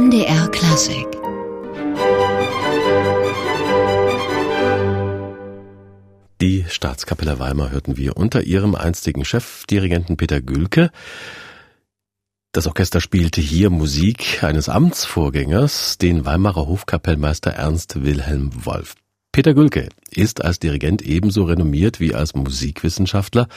MDR Klassik Die Staatskapelle Weimar hörten wir unter ihrem einstigen Chefdirigenten Peter Gülke. Das Orchester spielte hier Musik eines Amtsvorgängers, den Weimarer Hofkapellmeister Ernst Wilhelm Wolf. Peter Gülke ist als Dirigent ebenso renommiert wie als Musikwissenschaftler,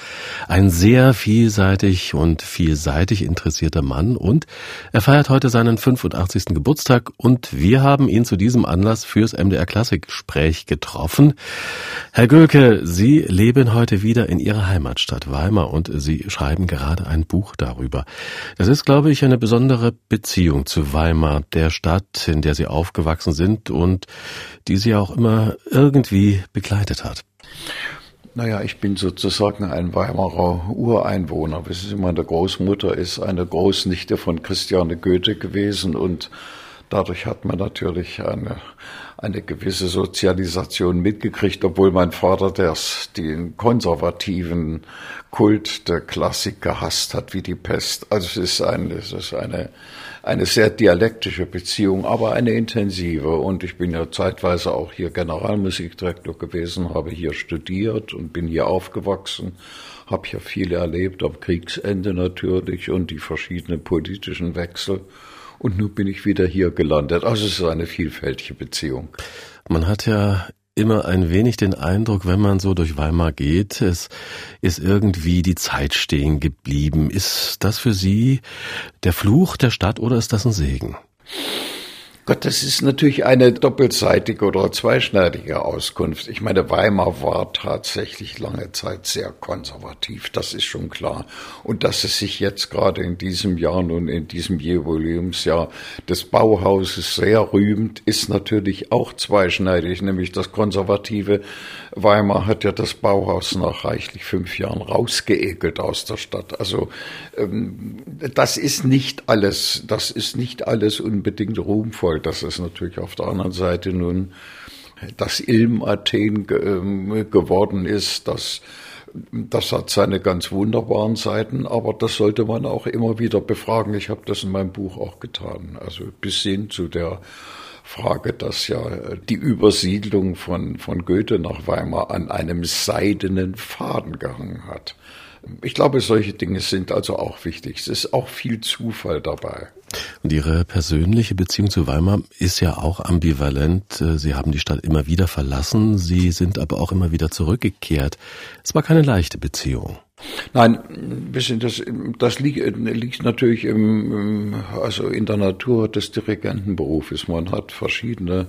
ein sehr vielseitig und vielseitig interessierter Mann und er feiert heute seinen 85. Geburtstag und wir haben ihn zu diesem Anlass fürs MDR Klassikgespräch getroffen. Herr Gülke, Sie leben heute wieder in Ihrer Heimatstadt Weimar und Sie schreiben gerade ein Buch darüber. Das ist, glaube ich, eine besondere Beziehung zu Weimar, der Stadt, in der Sie aufgewachsen sind und die Sie auch immer irgendwie begleitet hat. Naja, ich bin sozusagen ein Weimarer Ureinwohner. Wissen Sie, meine Großmutter ist eine Großnichte von Christiane Goethe gewesen und dadurch hat man natürlich eine, eine gewisse Sozialisation mitgekriegt, obwohl mein Vater das, den konservativen Kult der Klassik gehasst hat wie die Pest. Also es ist, ein, es ist eine, eine sehr dialektische Beziehung, aber eine intensive. Und ich bin ja zeitweise auch hier Generalmusikdirektor gewesen, habe hier studiert und bin hier aufgewachsen, habe hier viel erlebt, am Kriegsende natürlich und die verschiedenen politischen Wechsel. Und nun bin ich wieder hier gelandet. Also es ist eine vielfältige Beziehung. Man hat ja immer ein wenig den Eindruck, wenn man so durch Weimar geht, es ist irgendwie die Zeit stehen geblieben. Ist das für Sie der Fluch der Stadt oder ist das ein Segen? Gott, das ist natürlich eine doppelseitige oder zweischneidige Auskunft. Ich meine, Weimar war tatsächlich lange Zeit sehr konservativ, das ist schon klar. Und dass es sich jetzt gerade in diesem Jahr nun in diesem Jubiläumsjahr des Bauhauses sehr rühmt, ist natürlich auch zweischneidig, nämlich das konservative Weimar hat ja das Bauhaus nach reichlich fünf Jahren rausgeekelt aus der Stadt. Also ähm, das ist nicht alles, das ist nicht alles unbedingt ruhmvoll. Das ist natürlich auf der anderen Seite nun das Ilm-Athen ähm, geworden ist, das das hat seine ganz wunderbaren Seiten, aber das sollte man auch immer wieder befragen. Ich habe das in meinem Buch auch getan. Also bis hin zu der Frage, dass ja die Übersiedlung von, von Goethe nach Weimar an einem seidenen Faden gehangen hat. Ich glaube, solche Dinge sind also auch wichtig. Es ist auch viel Zufall dabei. Und Ihre persönliche Beziehung zu Weimar ist ja auch ambivalent. Sie haben die Stadt immer wieder verlassen, Sie sind aber auch immer wieder zurückgekehrt. Es war keine leichte Beziehung. Nein, wissen, das, das liegt, liegt natürlich im, also in der Natur des Dirigentenberufes. Man hat verschiedene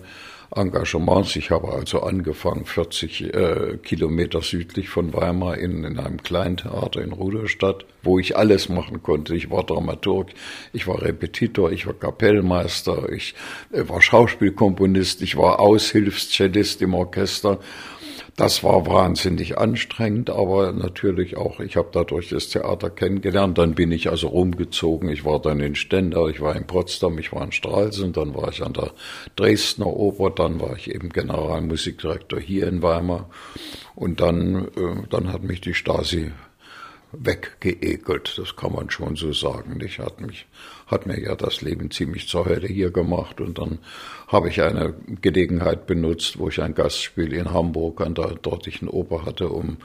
Engagements. Ich habe also angefangen 40 äh, Kilometer südlich von Weimar in, in einem kleinen Theater in Rudolstadt, wo ich alles machen konnte. Ich war Dramaturg, ich war Repetitor, ich war Kapellmeister, ich äh, war Schauspielkomponist, ich war Aushilfscellist im Orchester das war wahnsinnig anstrengend, aber natürlich auch, ich habe dadurch das Theater kennengelernt. Dann bin ich also rumgezogen. Ich war dann in Stendal, ich war in Potsdam, ich war in Stralsund, dann war ich an der Dresdner Oper, dann war ich eben Generalmusikdirektor hier in Weimar. Und dann, äh, dann hat mich die Stasi weggeekelt, das kann man schon so sagen. Ich hat mich, hat mir ja das Leben ziemlich zur Hölle hier gemacht und dann habe ich eine Gelegenheit benutzt, wo ich ein Gastspiel in Hamburg an der dortigen Oper hatte, um,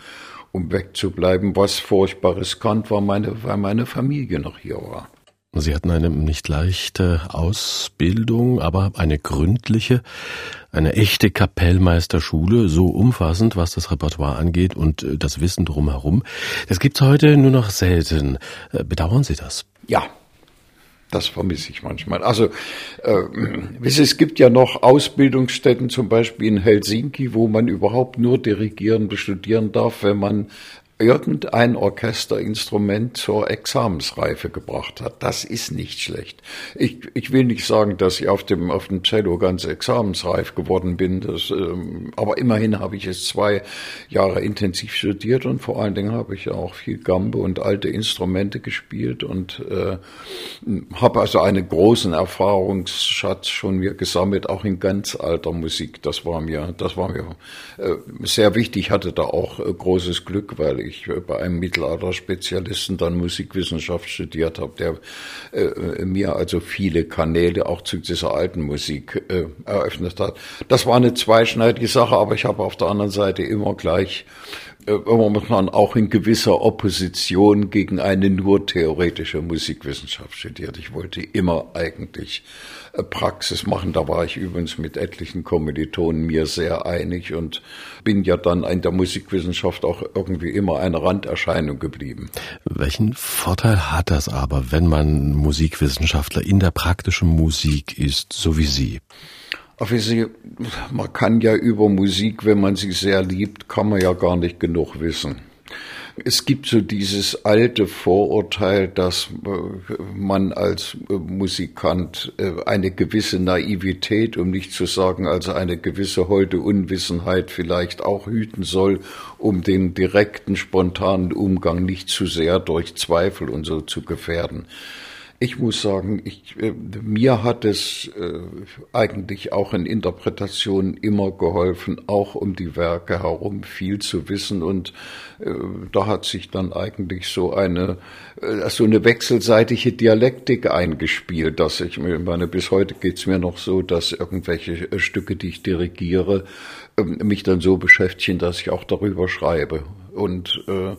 um wegzubleiben, was furchtbar riskant war, meine, weil meine Familie noch hier war. Sie hatten eine nicht leichte Ausbildung, aber eine gründliche, eine echte Kapellmeisterschule, so umfassend, was das Repertoire angeht und äh, das Wissen drumherum. Das gibt's heute nur noch selten. Äh, bedauern Sie das? Ja, das vermisse ich manchmal. Also äh, es gibt ja noch Ausbildungsstätten, zum Beispiel in Helsinki, wo man überhaupt nur dirigieren, studieren darf, wenn man irgendein Orchesterinstrument zur Examensreife gebracht hat. Das ist nicht schlecht. Ich, ich will nicht sagen, dass ich auf dem, auf dem Cello ganz examensreif geworden bin, das, ähm, aber immerhin habe ich es zwei Jahre intensiv studiert und vor allen Dingen habe ich auch viel Gambe und alte Instrumente gespielt und äh, habe also einen großen Erfahrungsschatz schon mir gesammelt, auch in ganz alter Musik. Das war mir, das war mir äh, sehr wichtig. Ich hatte da auch äh, großes Glück, weil ich äh, bei einem Mittelalter-Spezialisten dann Musikwissenschaft studiert habe, der äh, mir also viele Kanäle auch zu dieser alten Musik äh, eröffnet hat. Das war eine zweischneidige Sache, aber ich habe auf der anderen Seite immer gleich äh, man auch in gewisser Opposition gegen eine nur theoretische Musikwissenschaft studiert. Ich wollte immer eigentlich Praxis machen. Da war ich übrigens mit etlichen Kommilitonen mir sehr einig und bin ja dann in der Musikwissenschaft auch irgendwie immer eine Randerscheinung geblieben. Welchen Vorteil hat das aber, wenn man Musikwissenschaftler in der praktischen Musik ist, so wie Sie, man kann ja über Musik, wenn man sie sehr liebt, kann man ja gar nicht genug wissen. Es gibt so dieses alte Vorurteil, dass äh, man als äh, Musikant äh, eine gewisse Naivität, um nicht zu sagen, also eine gewisse holde Unwissenheit vielleicht auch hüten soll, um den direkten, spontanen Umgang nicht zu sehr durch Zweifel und so zu gefährden. Ich muss sagen, ich, äh, mir hat es äh, eigentlich auch in Interpretationen immer geholfen, auch um die Werke herum viel zu wissen. Und äh, da hat sich dann eigentlich so eine, äh, so eine wechselseitige Dialektik eingespielt, dass ich meine, bis heute geht's mir noch so, dass irgendwelche äh, Stücke, die ich dirigiere, ähm, mich dann so beschäftigen, dass ich auch darüber schreibe. Und äh,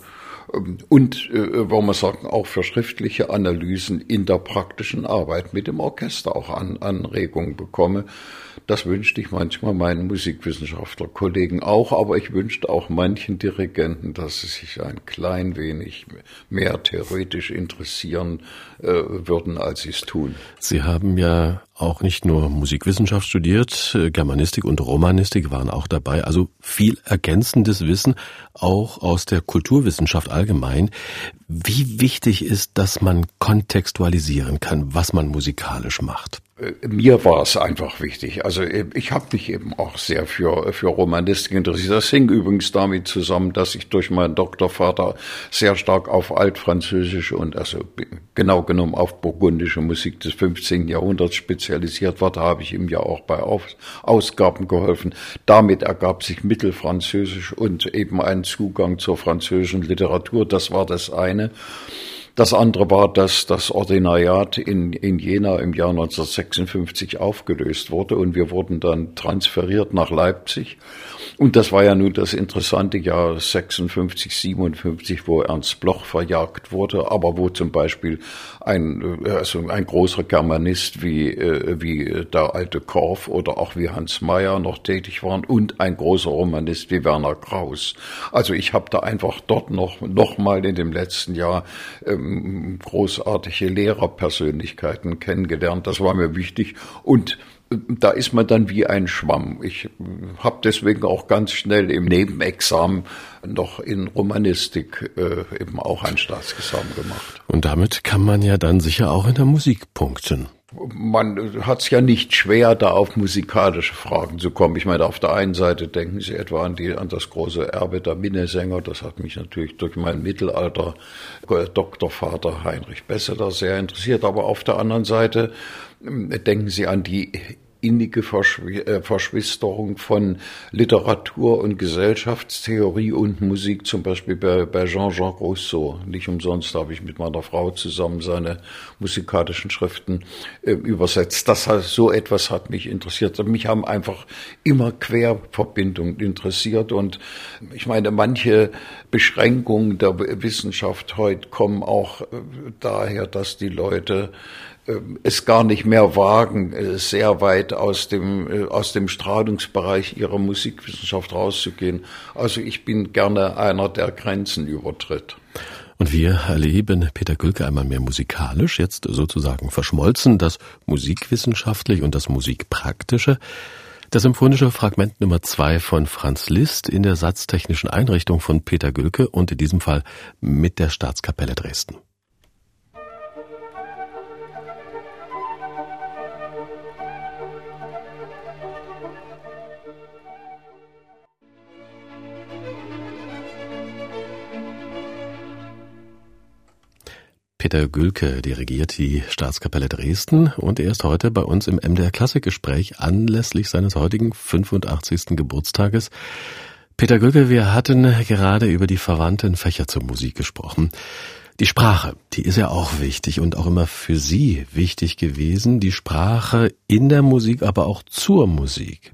und, äh, wollen wir sagen, auch für schriftliche Analysen in der praktischen Arbeit mit dem Orchester auch an, Anregungen bekomme. Das wünschte ich manchmal meinen Musikwissenschaftlerkollegen auch, aber ich wünschte auch manchen Dirigenten, dass sie sich ein klein wenig mehr theoretisch interessieren äh, würden, als sie es tun. Sie haben ja auch nicht nur Musikwissenschaft studiert, äh, Germanistik und Romanistik waren auch dabei, also viel ergänzendes Wissen, auch aus der Kulturwissenschaft allgemein. Wie wichtig ist, dass man kontextualisieren kann, was man musikalisch macht? Mir war es einfach wichtig. Also äh, ich habe mich eben auch sehr für, für Romanistik interessiert. Das hing übrigens damit zusammen, dass ich durch meinen Doktorvater sehr stark auf altfranzösische und also genau genommen auf burgundische Musik des 15. Jahrhunderts spezialisiert war. Da habe ich ihm ja auch bei Ausgaben geholfen. Damit ergab sich Mittelfranzösisch und eben ein Zugang zur französischen Literatur. Das war das eine. Das andere war, dass das Ordinariat in, in Jena im Jahr 1956 aufgelöst wurde und wir wurden dann transferiert nach Leipzig. Und das war ja nun das interessante Jahr 56, 57, wo Ernst Bloch verjagt wurde, aber wo zum Beispiel ein, äh, also ein großer Germanist wie, äh, wie der alte Korff oder auch wie Hans Mayer noch tätig waren und ein großer Romanist wie Werner Kraus. Also ich habe da einfach dort noch, noch mal in dem letzten Jahr ähm, großartige Lehrerpersönlichkeiten kennengelernt. Das war mir wichtig und da ist man dann wie ein Schwamm. Ich habe deswegen auch ganz schnell im Nebenexamen noch in Romanistik äh, eben auch ein Staatsexamen gemacht. Und damit kann man ja dann sicher auch in der Musik punkten. Man hat es ja nicht schwer, da auf musikalische Fragen zu kommen. Ich meine, auf der einen Seite denken Sie etwa an, die, an das große Erbe der Minnesänger. Das hat mich natürlich durch meinen Mittelalter Doktorvater Heinrich Besseler sehr interessiert. Aber auf der anderen Seite Denken Sie an die innige äh, Verschwisterung von Literatur und Gesellschaftstheorie und Musik, zum Beispiel bei, Jean-Jacques Rousseau. Nicht umsonst habe ich mit meiner Frau zusammen seine musikalischen Schriften äh, übersetzt. Das hat, so etwas hat mich interessiert. Mich haben einfach immer Querverbindungen interessiert und ich meine, manche Beschränkungen der Wissenschaft heute kommen auch äh, daher, dass die Leute ähm, es gar nicht mehr wagen, äh, sehr weit aus dem, äh, aus dem Strahlungsbereich ihrer Musikwissenschaft rauszugehen. Also ich bin gerne einer, der Grenzen übertritt. Und wir erleben Peter Gülke einmal mehr musikalisch, jetzt sozusagen verschmolzen, das musikwissenschaftlich und das musikpraktische. Das symphonische Fragment Nummer zwei von Franz Liszt in der satztechnischen Einrichtung von Peter Gülke und in diesem Fall mit der Staatskapelle Dresden. Peter Gülke dirigiert die Staatskapelle Dresden und er ist heute bei uns im MDR Klassikgespräch anlässlich seines heutigen 85. Geburtstages. Peter Gülke, wir hatten gerade über die verwandten Fächer zur Musik gesprochen. Die Sprache, die ist ja auch wichtig und auch immer für Sie wichtig gewesen. Die Sprache in der Musik, aber auch zur Musik.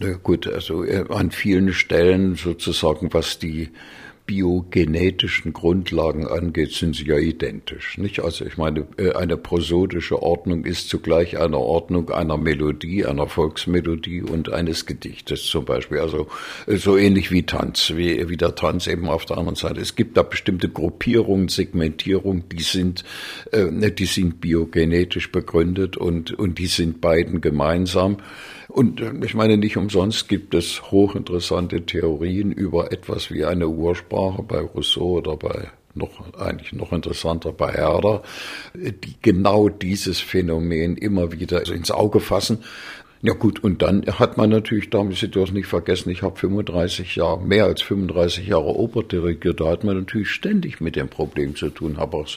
Na gut, also äh, an vielen Stellen sozusagen, was die biogenetischen Grundlagen angeht, sind sie ja identisch. Nicht? Also ich meine, äh, eine prosodische Ordnung ist zugleich eine Ordnung einer Melodie, einer Volksmelodie und eines Gedichtes zum Beispiel. Also äh, so ähnlich wie Tanz, wie, wie der Tanz eben auf der anderen Seite. Es gibt da bestimmte Gruppierungen, Segmentierungen, die sind, äh, die sind biogenetisch begründet und, und die sind beiden gemeinsam. Und äh, ich meine, nicht umsonst gibt es hochinteressante Theorien über etwas wie eine Ursprache bei Rousseau oder bei noch eigentlich noch interessanter bei Herder, die genau dieses Phänomen immer wieder ins Auge fassen. Ja gut, und dann hat man natürlich, da Sie dürfen nicht vergessen, ich habe 35 Jahre, mehr als 35 Jahre Oper dirigiert, da hat man natürlich ständig mit dem Problem zu tun, habe auch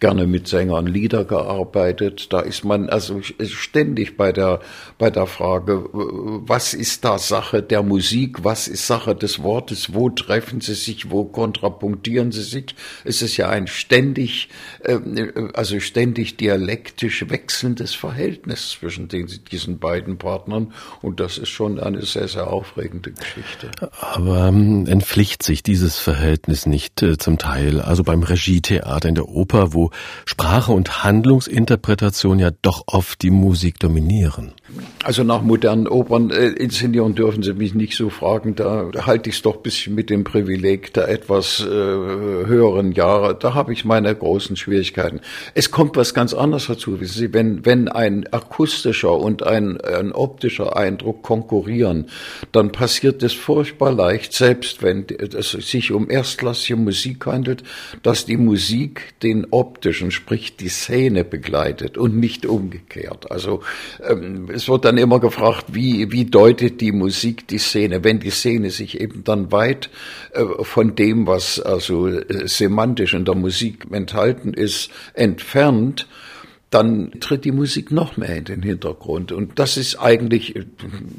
gerne mit Sängern Lieder gearbeitet, da ist man also ständig bei der, bei der Frage, was ist da Sache der Musik, was ist Sache des Wortes, wo treffen sie sich, wo kontrapunktieren sie sich, es ist ja ein ständig, ähm, also ständig dialektisch wechselndes Verhältnis zwischen diesen beiden Partnern. Und das ist schon eine sehr, sehr aufregende Geschichte. Aber ähm, entpflicht sich dieses Verhältnis nicht äh, zum Teil? Also beim Regietheater in der Oper, wo Sprache und Handlungsinterpretation ja doch oft die Musik dominieren. Also nach modernen Opern äh, inszenieren dürfen Sie mich nicht so fragen. Da, halte ich es doch ein bisschen mit dem Privileg der etwas äh, höheren Jahre. Da habe ich meine großen Schwierigkeiten. Es kommt was ganz anderes dazu. Wissen Sie, wenn, wenn ein akustischer und ein, ein optischer Eindruck konkurrieren, dann passiert es furchtbar leicht, selbst wenn es sich um erstklassige Musik handelt, dass die Musik den optischen, sprich die Szene begleitet und nicht umgekehrt. Also ähm, es wird dann immer gefragt, wie, wie deutet die Musik die Szene, wenn die Szene sich eben dann weit äh, von dem, was also äh, semantisch in der Musik enthalten ist, entfernt, dann tritt die Musik noch mehr in den Hintergrund. Und das ist eigentlich,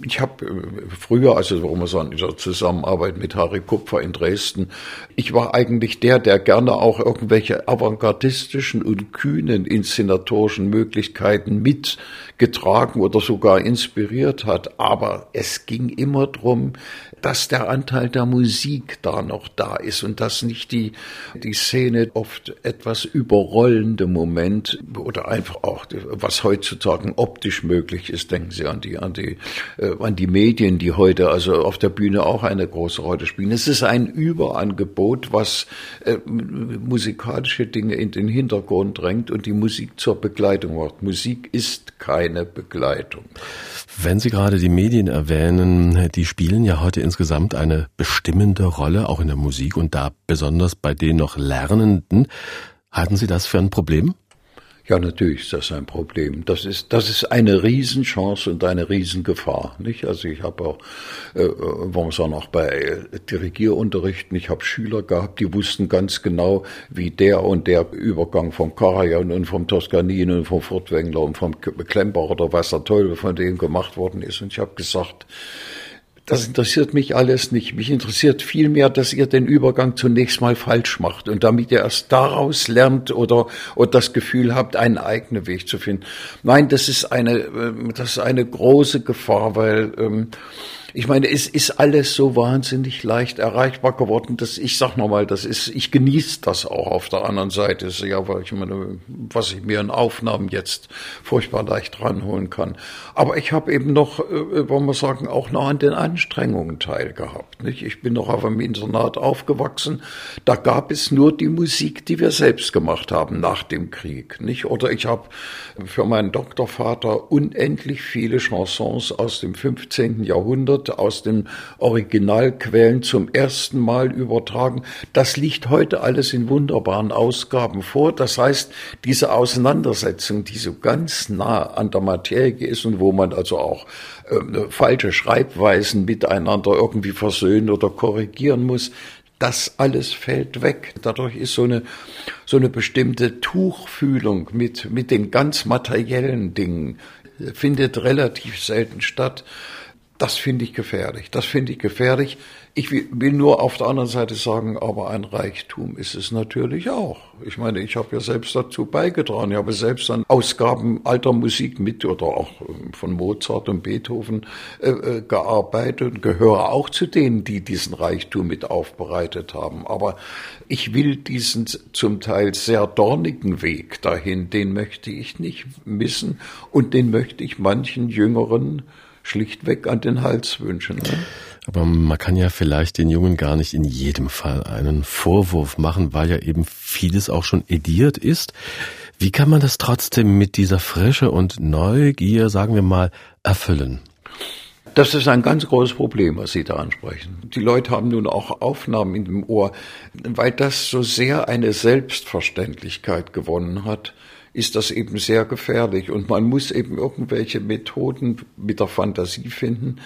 ich habe äh, früher, also warum man sagen, in der Zusammenarbeit mit Harry Kupfer in Dresden, ich war eigentlich der, der gerne auch irgendwelche avantgardistischen und kühnen inszenatorischen Möglichkeiten mitgetragen oder sogar inspiriert hat. Aber es ging immer drum, dass der Anteil der Musik da noch da ist und dass nicht die, die Szene oft etwas überrollende Moment oder ein einfach auch, was heutzutage optisch möglich ist, denken Sie an die, an die, äh, an die Medien, die heute also auf der Bühne auch eine große Rolle spielen. Es ist ein Überangebot, was äh, musikalische Dinge in den Hintergrund drängt und die Musik zur Begleitung macht. Musik ist keine Begleitung. Wenn Sie gerade die Medien erwähnen, die spielen ja heute insgesamt eine bestimmende Rolle, auch in der Musik und da besonders bei den noch Lernenden. Halten Sie das für ein Problem? Ja, natürlich ist das ein Problem. Das ist, das ist eine Riesenchance und eine Riesengefahr. Nicht? Also ich habe auch, äh, warum sagen auch bei Dirigierunterrichten, ich habe Schüler gehabt, die wussten ganz genau, wie der und der Übergang vom Karajan und vom Toskanin und vom Furtwängler und vom Klemper oder was der Teufel von denen gemacht worden ist. Und ich habe gesagt, das interessiert mich alles nicht. Mich interessiert vielmehr, dass ihr den Übergang zunächst mal falsch macht und damit ihr erst daraus lernt oder, oder das Gefühl habt, einen eigenen Weg zu finden. Nein, das ist eine, ähm, das ist eine große Gefahr, weil ähm, ich meine, es ist alles so wahnsinnig leicht erreichbar geworden, dass ich sag nochmal, das ist, ich genieße das auch auf der anderen Seite. ja, weil ich meine, was ich mir in Aufnahmen jetzt furchtbar leicht ranholen kann. Aber ich habe eben noch, äh, wollen wir sagen, auch noch an den Anstrengungen teilgehabt. Nicht? Ich bin noch auf einem Internat aufgewachsen. Da gab es nur die Musik, die wir selbst gemacht haben nach dem Krieg. Nicht? Oder ich habe für meinen Doktorvater unendlich viele Chansons aus dem 15. Jahrhundert wird aus den Originalquellen zum ersten Mal übertragen. Das liegt heute alles in wunderbaren Ausgaben vor. Das heißt, diese Auseinandersetzung, die so ganz nah an der Materie ist und wo man also auch äh, falsche Schreibweisen miteinander irgendwie versöhnen oder korrigieren muss, das alles fällt weg. Dadurch ist so eine, so eine bestimmte Tuchfühlung mit, mit den ganz materiellen Dingen findet relativ selten statt. Das finde ich gefährlich. Das finde ich gefährlich. Ich will nur auf der anderen Seite sagen, aber ein Reichtum ist es natürlich auch. Ich meine, ich habe ja selbst dazu beigetragen. Ich habe selbst an Ausgaben alter Musik mit oder auch ähm, von Mozart und Beethoven äh, äh, gearbeitet und gehöre auch zu denen, die diesen Reichtum mit aufbereitet haben. Aber ich will diesen zum Teil sehr dornigen Weg dahin, den möchte ich nicht missen und den möchte ich manchen Jüngeren schlichtweg an den Hals wünschen. Ne? Aber man kann ja vielleicht den Jungen gar nicht in jedem Fall einen Vorwurf machen, weil ja eben vieles auch schon ediert ist. Wie kann man das trotzdem mit dieser Frische und Neugier, sagen wir mal, erfüllen? Das ist ein ganz großes Problem, was Sie da ansprechen. Die Leute haben nun auch Aufnahmen in dem Ohr, weil das so sehr eine Selbstverständlichkeit gewonnen hat ist das eben sehr gefährlich. Und man muss eben irgendwelche Methoden mit der Fantasie finden,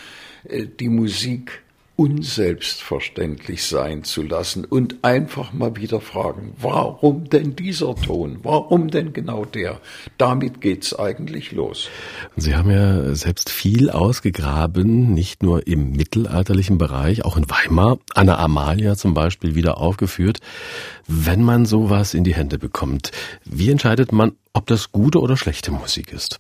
äh, die Musik unselbstverständlich sein zu lassen und einfach mal wieder fragen, warum denn dieser Ton? Warum denn genau der? Damit geht's eigentlich los. Sie haben ja selbst viel ausgegraben, nicht nur im mittelalterlichen Bereich, auch in Weimar, Anna Amalia zum Beispiel wieder aufgeführt. Wenn man sowas in die Hände bekommt, wie entscheidet man, ob das gute oder schlechte Musik ist?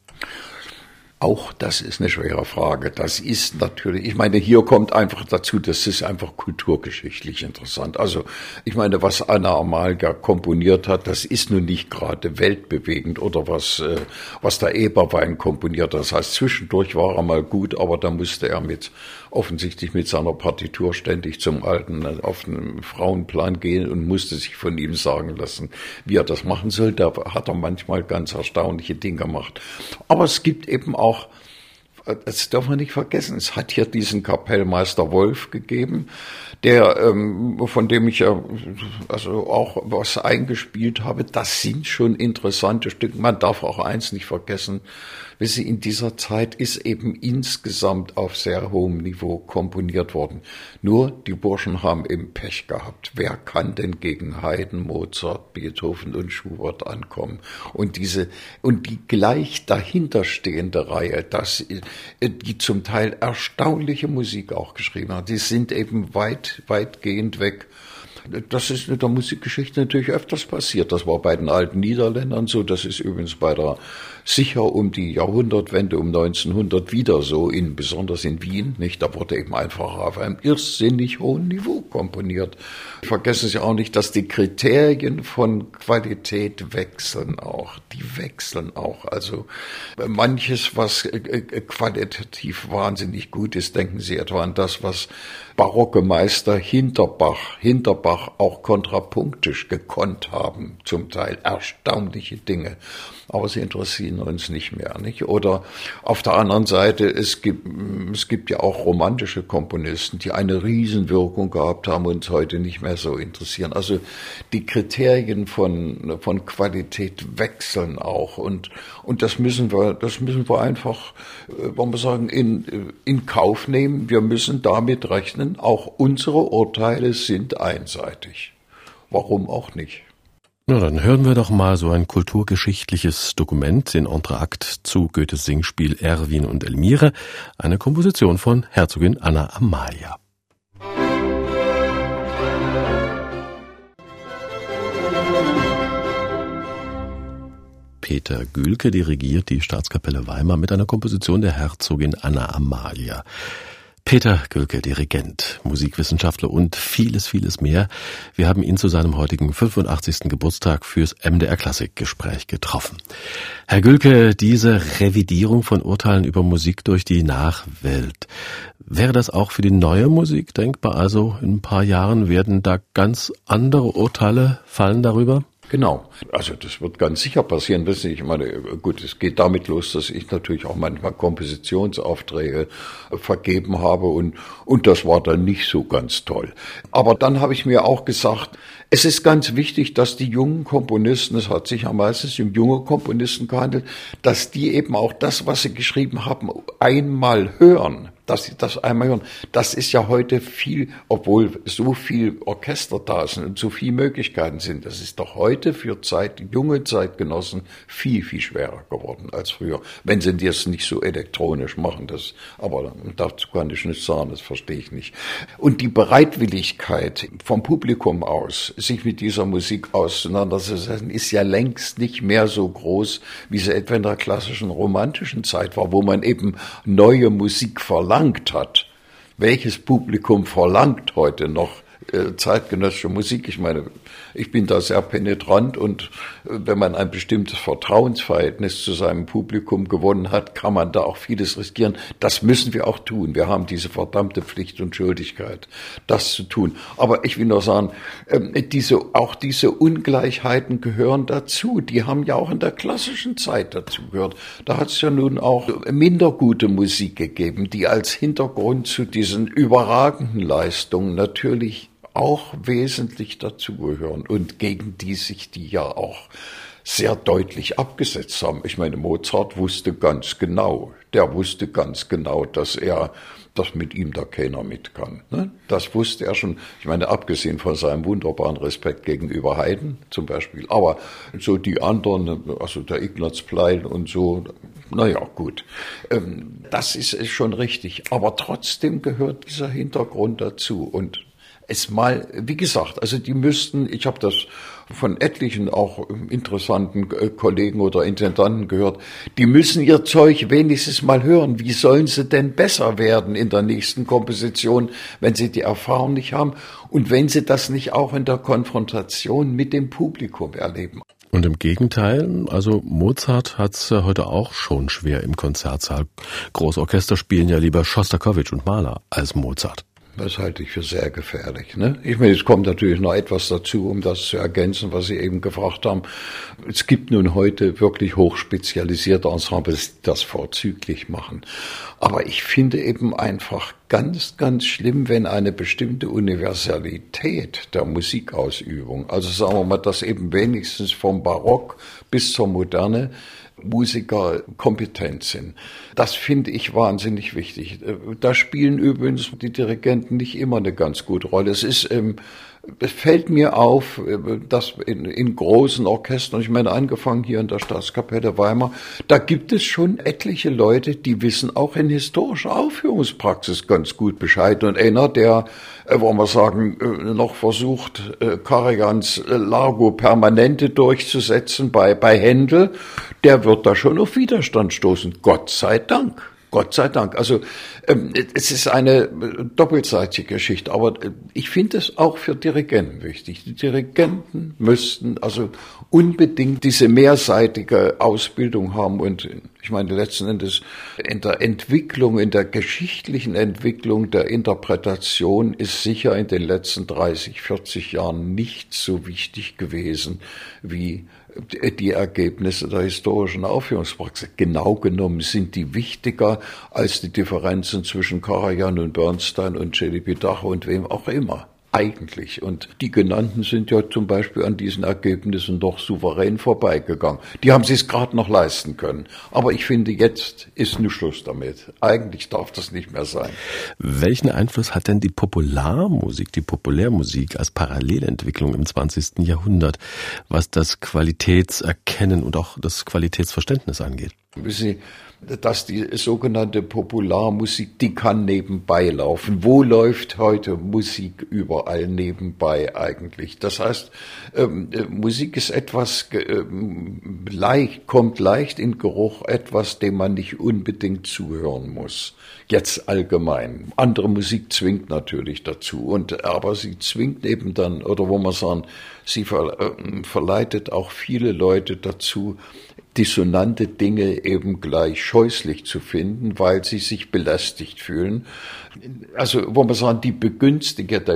Auch das ist eine schwere Frage. Das ist natürlich, ich meine, hier kommt einfach dazu, das ist einfach kulturgeschichtlich interessant. Also, ich meine, was Anna Amalia komponiert hat, das ist nun nicht gerade weltbewegend oder was, äh, was der Eberwein komponiert. Das heißt, zwischendurch war er mal gut, aber da musste er mit, offensichtlich mit seiner Partitur ständig zum alten, äh, auf den Frauenplan gehen und musste sich von ihm sagen lassen, wie er das machen soll. Da hat er manchmal ganz erstaunliche Dinge gemacht. Aber es gibt eben auch, das darf man nicht vergessen, es hat hier diesen Kapellmeister Wolf gegeben, der, ähm, von dem ich ja also auch was eingespielt habe. Das sind schon interessante Stücke. Man darf auch eins nicht vergessen, Wissen Sie, in dieser Zeit ist eben insgesamt auf sehr hohem Niveau komponiert worden. Nur die Burschen haben eben Pech gehabt. Wer kann denn gegen Haydn, Mozart, Beethoven und Schubert ankommen? Und diese, und die gleich dahinterstehende Reihe, das, die zum Teil erstaunliche Musik auch geschrieben hat, die sind eben weit, weitgehend weg das ist in der Musikgeschichte natürlich öfters passiert. Das war bei den alten Niederländern so. Das ist übrigens bei der sicher um die Jahrhundertwende um 1900 wieder so, in, besonders in Wien. Nicht, da wurde eben einfach auf einem irrsinnig hohen Niveau komponiert. Vergessen Sie auch nicht, dass die Kriterien von Qualität wechseln auch. Die wechseln auch. Also manches, was äh, äh, qualitativ wahnsinnig gut ist, denken Sie etwa an das, was barocke Meister Hinterbach, Hinterbach auch kontrapunktisch gekonnt haben, zum Teil erstaunliche Dinge. Aber sie interessieren uns nicht mehr, nicht? Oder auf der anderen Seite, es gibt, es gibt ja auch romantische Komponisten, die eine Riesenwirkung gehabt haben und uns heute nicht mehr so interessieren. Also die Kriterien von, von Qualität wechseln auch und, und das müssen wir, das müssen wir einfach, äh, wollen wir sagen, in, in Kauf nehmen. Wir müssen damit rechnen, auch unsere Urteile sind einseitig. Warum auch nicht? Na, dann hören wir doch mal so ein kulturgeschichtliches Dokument, den Entrakt zu Goethes Singspiel Erwin und Elmire, eine Komposition von Herzogin Anna Amalia. Peter Gülke dirigiert die Staatskapelle Weimar mit einer Komposition der Herzogin Anna Amalia. Peter Gülke, Dirigent, Musikwissenschaftler und vieles, vieles mehr. Wir haben ihn zu seinem heutigen 85. Geburtstag fürs MDR Klassikgespräch getroffen. Herr Gülke, diese Revidierung von Urteilen über Musik durch die Nachwelt, wäre das auch für die neue Musik denkbar? Also in ein paar Jahren werden da ganz andere Urteile fallen darüber? Genau. Also das wird ganz sicher passieren. Wissen Sie, ich meine, gut, es geht damit los, dass ich natürlich auch manchmal Kompositionsaufträge vergeben habe und, und das war dann nicht so ganz toll. Aber dann habe ich mir auch gesagt, es ist ganz wichtig, dass die jungen Komponisten, es hat sich ja meistens um junge Komponisten gehandelt, dass die eben auch das, was sie geschrieben haben, einmal hören dass sie das einmal hören. Das ist ja heute viel, obwohl so viel Orchester da sind und so viele Möglichkeiten sind. Das ist doch heute für Zeit, junge Zeitgenossen viel, viel schwerer geworden als früher. Wenn sie das nicht so elektronisch machen, das, aber dazu kann ich nicht sagen, das verstehe ich nicht. Und die Bereitwilligkeit vom Publikum aus, sich mit dieser Musik auseinanderzusetzen, ist ja längst nicht mehr so groß, wie sie etwa in der klassischen romantischen Zeit war, wo man eben neue Musik verlangt hat. Welches Publikum verlangt heute noch äh, zeitgenössische Musik. Ich meine, ich bin da sehr penetrant und äh, wenn man ein bestimmtes Vertrauensverhältnis zu seinem Publikum gewonnen hat, kann man da auch vieles riskieren. Das müssen wir auch tun. Wir haben diese verdammte Pflicht und Schuldigkeit, das zu tun. Aber ich will nur sagen, ähm, diese, auch diese Ungleichheiten gehören dazu. Die haben ja auch in der klassischen Zeit dazu gehört. Da hat es ja nun auch minder gute Musik gegeben, die als Hintergrund zu diesen überragenden Leistungen natürlich auch wesentlich dazugehören und gegen die sich die ja auch sehr deutlich abgesetzt haben. Ich meine, Mozart wusste ganz genau, der wusste ganz genau, dass er, dass mit ihm da keiner mit kann. Ne? Das wusste er schon. Ich meine, abgesehen von seinem wunderbaren Respekt gegenüber Haydn zum Beispiel. Aber so die anderen, also der Ignaz Plein und so, naja, gut. Ähm, das ist schon richtig. Aber trotzdem gehört dieser Hintergrund dazu. Und es mal, wie gesagt, also die müssten, ich habe das von etlichen auch interessanten äh, Kollegen oder Intendanten gehört, die müssen ihr Zeug wenigstens mal hören. Wie sollen sie denn besser werden in der nächsten Komposition, wenn sie die Erfahrung nicht haben und wenn sie das nicht auch in der Konfrontation mit dem Publikum erleben? Und im Gegenteil, also Mozart hat es heute auch schon schwer im Konzertsaal. Großorchester spielen ja lieber Schostakowitsch und Mahler als Mozart. Das halte ich für sehr gefährlich. Ne? Ich meine, es kommt natürlich noch etwas dazu, um das zu ergänzen, was Sie eben gefragt haben. Es gibt nun heute wirklich hochspezialisierte Ensembles, die das vorzüglich machen. Aber ich finde eben einfach ganz, ganz schlimm, wenn eine bestimmte Universalität der Musikausübung, also sagen wir mal, das eben wenigstens vom Barock bis zur Moderne, Musiker kompetent sind. Das finde ich wahnsinnig wichtig. Da spielen übrigens die Dirigenten nicht immer eine ganz gute Rolle. Es ist ähm, es fällt mir auf, dass in, in großen Orchestern, ich meine, angefangen hier in der Staatskapelle Weimar, da gibt es schon etliche Leute, die wissen auch in historischer Aufführungspraxis ganz gut Bescheid. Und einer, der, äh, wollen wir sagen, äh, noch versucht, äh, Karagans Largo Permanente durchzusetzen bei, bei Händel, der wird da schon auf Widerstand stoßen. Gott sei Dank. Gott sei Dank. Also ähm, es ist eine äh, doppelseitige Geschichte, aber äh, ich finde es auch für Dirigenten wichtig. Die Dirigenten müssten also unbedingt diese mehrseitige Ausbildung haben und ich meine letzten Endes in der Entwicklung, in der geschichtlichen Entwicklung der Interpretation ist sicher in den letzten 30, 40 Jahren nicht so wichtig gewesen wie die Ergebnisse der historischen Aufführungspraxis. Genau genommen sind die wichtiger als die Differenzen zwischen Karajan und Bernstein und Celibidache und wem auch immer eigentlich. Und die genannten sind ja zum Beispiel an diesen Ergebnissen doch souverän vorbeigegangen. Die haben sich es gerade noch leisten können. Aber ich finde, jetzt ist nur Schluss damit. Eigentlich darf das nicht mehr sein. Welchen Einfluss hat denn die Popularmusik, die Populärmusik als Parallelentwicklung im 20. Jahrhundert, was das Qualitätserkennen und auch das Qualitätsverständnis angeht? Wissen Sie, dass die sogenannte Popularmusik, die kann nebenbei laufen. Wo läuft heute Musik überall nebenbei eigentlich? Das heißt, ähm, äh, Musik ist etwas ähm, leicht, kommt leicht in Geruch, etwas, dem man nicht unbedingt zuhören muss. Jetzt allgemein. Andere Musik zwingt natürlich dazu und, aber sie zwingt eben dann, oder wo man sagen, sie ver, äh, verleitet auch viele Leute dazu, dissonante Dinge eben gleich scheußlich zu finden, weil sie sich belästigt fühlen. Also, wo man sagen, die begünstigt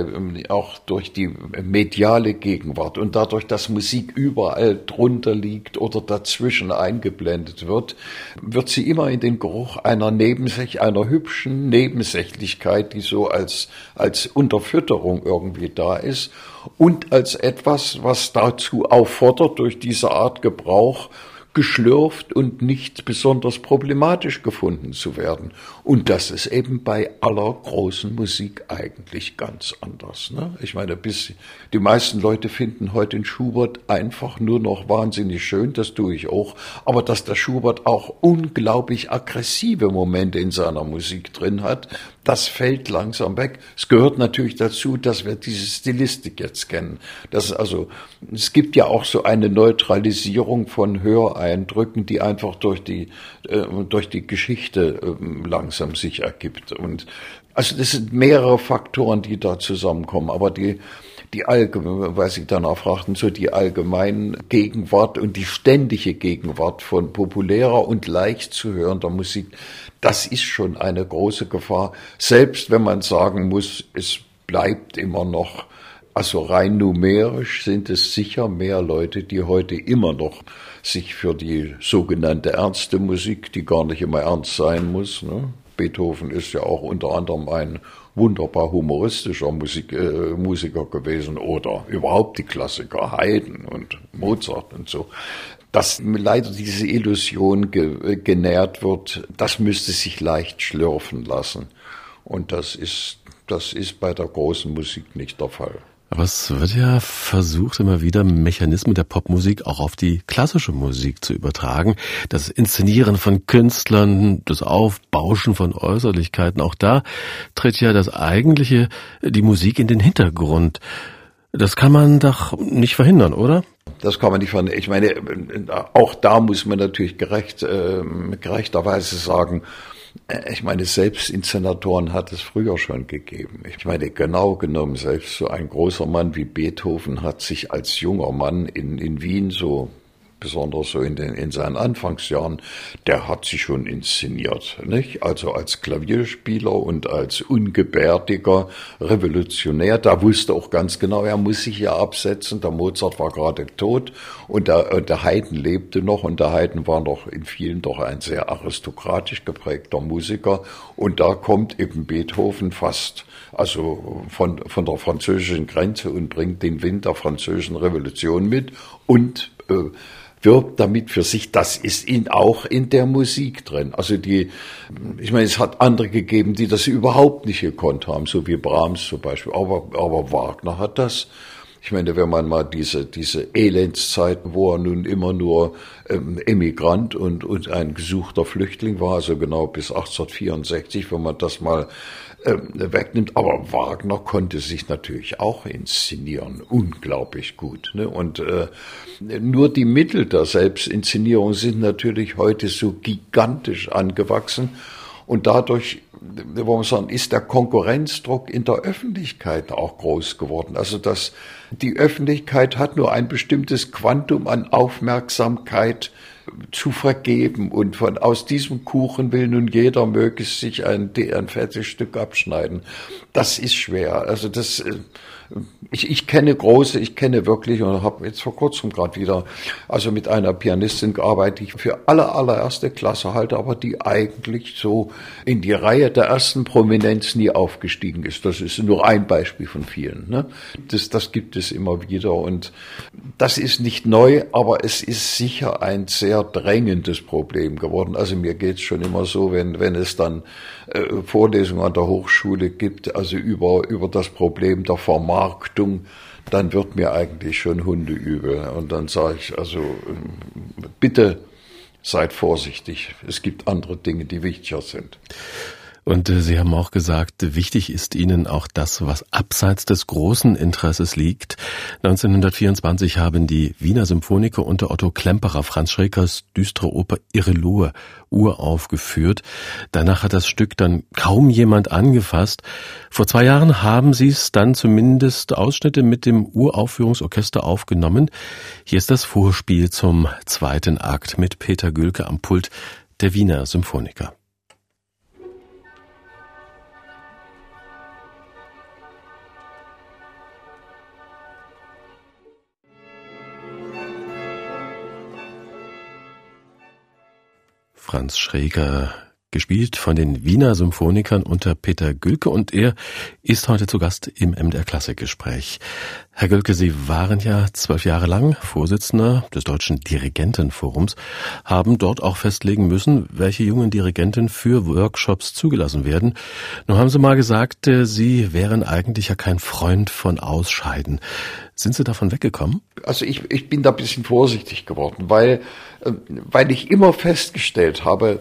auch durch die mediale Gegenwart und dadurch, dass Musik überall drunter liegt oder dazwischen eingeblendet wird, wird sie immer in den Geruch einer Nebensäch, einer hübschen Nebensächlichkeit, die so als, als Unterfütterung irgendwie da ist und als etwas, was dazu auffordert, durch diese Art Gebrauch geschlürft und nicht besonders problematisch gefunden zu werden. Und das ist eben bei aller großen Musik eigentlich ganz anders. Ne? Ich meine, bis die meisten Leute finden heute den Schubert einfach nur noch wahnsinnig schön, das tue ich auch. Aber dass der Schubert auch unglaublich aggressive Momente in seiner Musik drin hat, das fällt langsam weg. Es gehört natürlich dazu, dass wir diese Stilistik jetzt kennen. Das also, es gibt ja auch so eine Neutralisierung von Höreindrücken, die einfach durch die, äh, durch die Geschichte äh, langsam sich ergibt. Und also das sind mehrere Faktoren, die da zusammenkommen. Aber die, die allgemeine, weil Sie danach fragten, so die allgemeine Gegenwart und die ständige Gegenwart von populärer und leicht zu hörender Musik, das ist schon eine große Gefahr. Selbst wenn man sagen muss, es bleibt immer noch, also rein numerisch sind es sicher mehr Leute, die heute immer noch sich für die sogenannte ernste Musik, die gar nicht immer ernst sein muss, ne? Beethoven ist ja auch unter anderem ein wunderbar humoristischer Musik, äh, Musiker gewesen oder überhaupt die Klassiker Haydn und Mozart und so. Dass leider diese Illusion ge genährt wird, das müsste sich leicht schlürfen lassen. Und das ist, das ist bei der großen Musik nicht der Fall. Aber es wird ja versucht, immer wieder Mechanismen der Popmusik auch auf die klassische Musik zu übertragen. Das Inszenieren von Künstlern, das Aufbauschen von Äußerlichkeiten, auch da tritt ja das eigentliche, die Musik in den Hintergrund. Das kann man doch nicht verhindern, oder? Das kann man nicht verhindern. Ich meine, auch da muss man natürlich gerecht, äh, gerechterweise sagen, ich meine, Selbstinszenatoren hat es früher schon gegeben. Ich meine, genau genommen, selbst so ein großer Mann wie Beethoven hat sich als junger Mann in, in Wien so besonders so in, den, in seinen Anfangsjahren, der hat sich schon inszeniert, nicht? Also als Klavierspieler und als ungebärdiger Revolutionär. Da wusste auch ganz genau, er muss sich ja absetzen. Der Mozart war gerade tot und der, der Haydn lebte noch und der Haydn war noch in vielen doch ein sehr aristokratisch geprägter Musiker. Und da kommt eben Beethoven fast also von, von der französischen Grenze und bringt den Wind der französischen Revolution mit und äh, wirbt damit für sich, das ist ihn auch in der Musik drin. Also die, ich meine, es hat andere gegeben, die das überhaupt nicht gekonnt haben, so wie Brahms zum Beispiel. Aber, aber Wagner hat das. Ich meine, wenn man mal diese, diese Elendszeiten, wo er nun immer nur ähm, Emigrant und, und ein gesuchter Flüchtling war, also genau bis 1864, wenn man das mal wegnimmt. Aber Wagner konnte sich natürlich auch inszenieren, unglaublich gut. Ne? Und äh, nur die Mittel der Selbstinszenierung sind natürlich heute so gigantisch angewachsen. Und dadurch, wollen wir sagen, ist der Konkurrenzdruck in der Öffentlichkeit auch groß geworden. Also dass die Öffentlichkeit hat nur ein bestimmtes Quantum an Aufmerksamkeit zu vergeben. Und von aus diesem Kuchen will nun jeder möglichst sich ein, ein fettes Stück abschneiden. Das ist schwer. Also das, äh, ich, ich kenne große, ich kenne wirklich und habe jetzt vor kurzem gerade wieder, also mit einer Pianistin gearbeitet, die ich für aller allererste Klasse halte, aber die eigentlich so in die Reihe der ersten Prominenz nie aufgestiegen ist. Das ist nur ein Beispiel von vielen. Ne? Das, das gibt es immer wieder und das ist nicht neu, aber es ist sicher ein sehr drängendes Problem geworden. Also mir geht's schon immer so, wenn, wenn es dann äh, Vorlesungen an der Hochschule gibt, also über, über das Problem der Vermarktung, dann wird mir eigentlich schon Hundeübel. Und dann sage ich, also bitte seid vorsichtig. Es gibt andere Dinge, die wichtiger sind. Und äh, Sie haben auch gesagt, wichtig ist Ihnen auch das, was abseits des großen Interesses liegt. 1924 haben die Wiener Symphoniker unter Otto Klemperer Franz Schrekers düstere Oper Irrelohe uraufgeführt. Danach hat das Stück dann kaum jemand angefasst. Vor zwei Jahren haben Sie es dann zumindest Ausschnitte mit dem Uraufführungsorchester aufgenommen. Hier ist das Vorspiel zum zweiten Akt mit Peter Gülke am Pult der Wiener Symphoniker. Franz Schreger gespielt von den Wiener Symphonikern unter Peter Gülke und er ist heute zu Gast im MDR Klassikgespräch. Herr Gülke, Sie waren ja zwölf Jahre lang Vorsitzender des Deutschen Dirigentenforums, haben dort auch festlegen müssen, welche jungen Dirigenten für Workshops zugelassen werden. Nun haben Sie mal gesagt, äh, Sie wären eigentlich ja kein Freund von Ausscheiden. Sind Sie davon weggekommen? Also ich, ich bin da ein bisschen vorsichtig geworden, weil, äh, weil ich immer festgestellt habe,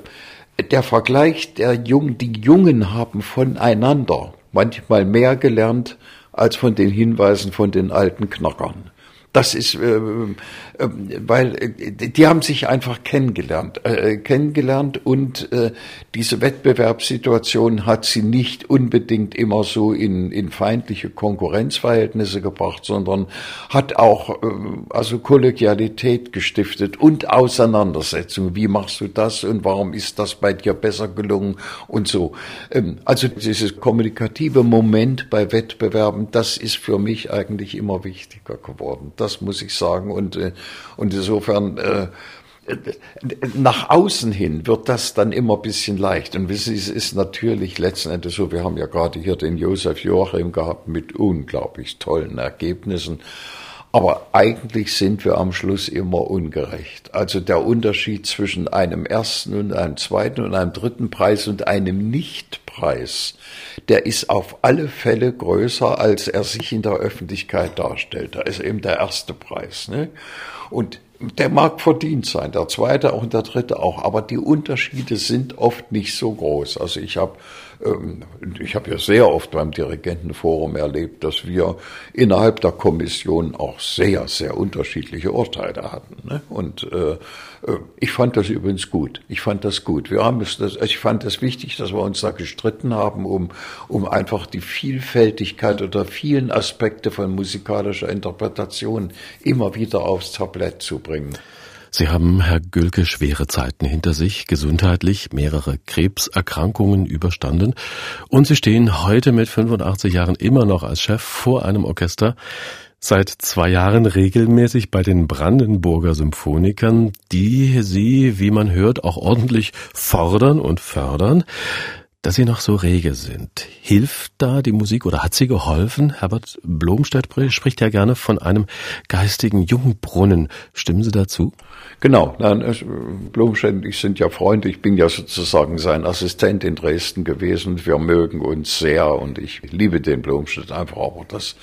der Vergleich der Jungen, die Jungen haben voneinander manchmal mehr gelernt als von den Hinweisen von den alten Knackern. Das ist, äh, äh, weil äh, die haben sich einfach kennengelernt, äh, kennengelernt und diese Wettbewerbssituation hat sie nicht unbedingt immer so in, in feindliche Konkurrenzverhältnisse gebracht, sondern hat auch also Kollegialität gestiftet und Auseinandersetzung. Wie machst du das und warum ist das bei dir besser gelungen und so. Ähm, also dieses kommunikative Moment bei Wettbewerben, das ist für mich eigentlich immer wichtiger geworden das muss ich sagen. Und, äh, und insofern, äh, nach außen hin wird das dann immer ein bisschen leicht. Und wissen Sie, es ist natürlich letzten Endes so, wir haben ja gerade hier den Josef Joachim gehabt mit unglaublich tollen Ergebnissen. Aber eigentlich sind wir am Schluss immer ungerecht. Also der Unterschied zwischen einem ersten und einem zweiten und einem dritten Preis und einem Nichtpreis, der ist auf alle Fälle größer, als er sich in der Öffentlichkeit darstellt. Da ist eben der erste Preis. Ne? Und der mag verdient sein, der zweite auch und der dritte auch, aber die Unterschiede sind oft nicht so groß. Also ich habe ich habe ja sehr oft beim Dirigentenforum erlebt, dass wir innerhalb der Kommission auch sehr, sehr unterschiedliche Urteile hatten. Ne? Und äh, äh, ich fand das übrigens gut. Ich fand das gut. Wir haben es, ich fand es wichtig, dass wir uns da gestritten haben, um, um einfach die Vielfältigkeit oder vielen Aspekte von musikalischer Interpretation immer wieder aufs Tablett zu bringen. Sie haben, Herr Gülke, schwere Zeiten hinter sich, gesundheitlich mehrere Krebserkrankungen überstanden und Sie stehen heute mit 85 Jahren immer noch als Chef vor einem Orchester, seit zwei Jahren regelmäßig bei den Brandenburger Symphonikern, die Sie, wie man hört, auch ordentlich fordern und fördern dass Sie noch so rege sind. Hilft da die Musik oder hat sie geholfen? Herbert Blomstedt spricht ja gerne von einem geistigen Jungbrunnen. Stimmen Sie dazu? Genau. Nein, Blomstedt und ich sind ja Freunde. Ich bin ja sozusagen sein Assistent in Dresden gewesen. Wir mögen uns sehr und ich liebe den Blomstedt einfach auch. Das,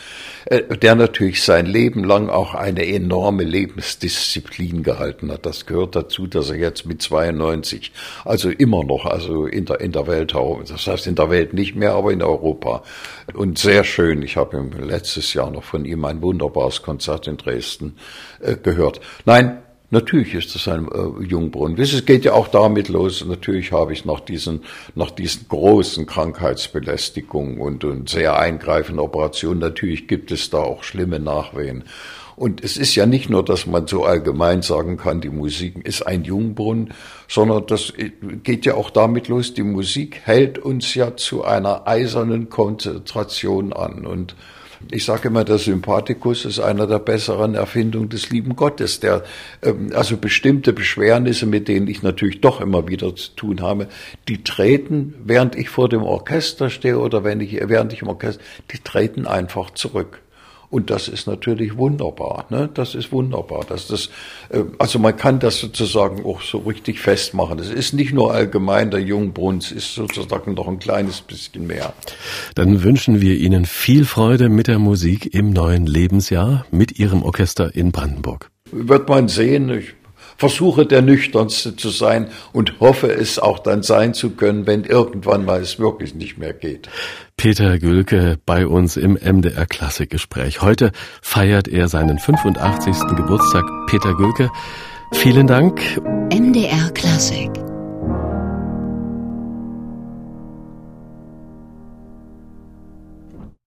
äh, der natürlich sein Leben lang auch eine enorme Lebensdisziplin gehalten hat. Das gehört dazu, dass er jetzt mit 92, also immer noch, also in der, in der Welt das heißt in der Welt nicht mehr, aber in Europa. Und sehr schön. Ich habe letztes Jahr noch von ihm ein wunderbares Konzert in Dresden äh, gehört. Nein, Natürlich ist das ein äh, Jungbrunnen. Es geht ja auch damit los. Natürlich habe ich nach diesen, nach diesen großen Krankheitsbelästigungen und, und sehr eingreifenden Operationen, natürlich gibt es da auch schlimme Nachwehen. Und es ist ja nicht nur, dass man so allgemein sagen kann, die Musik ist ein Jungbrunnen, sondern das geht ja auch damit los, die Musik hält uns ja zu einer eisernen Konzentration an. Und ich sage immer, der Sympathikus ist einer der besseren Erfindungen des lieben Gottes, der ähm, also bestimmte Beschwernisse, mit denen ich natürlich doch immer wieder zu tun habe, die treten, während ich vor dem Orchester stehe oder wenn ich, während ich im Orchester, die treten einfach zurück. Und das ist natürlich wunderbar. Ne? Das ist wunderbar. Dass das, äh, also man kann das sozusagen auch so richtig festmachen. Es ist nicht nur allgemein der Jungbrunnen, es ist sozusagen noch ein kleines bisschen mehr. Dann wünschen wir Ihnen viel Freude mit der Musik im neuen Lebensjahr mit Ihrem Orchester in Brandenburg. Wird man sehen. Ich versuche der Nüchternste zu sein und hoffe es auch dann sein zu können, wenn irgendwann mal es wirklich nicht mehr geht. Peter Gülke bei uns im MDR Klassikgespräch. Heute feiert er seinen 85. Geburtstag. Peter Gülke, vielen Dank. MDR Klassik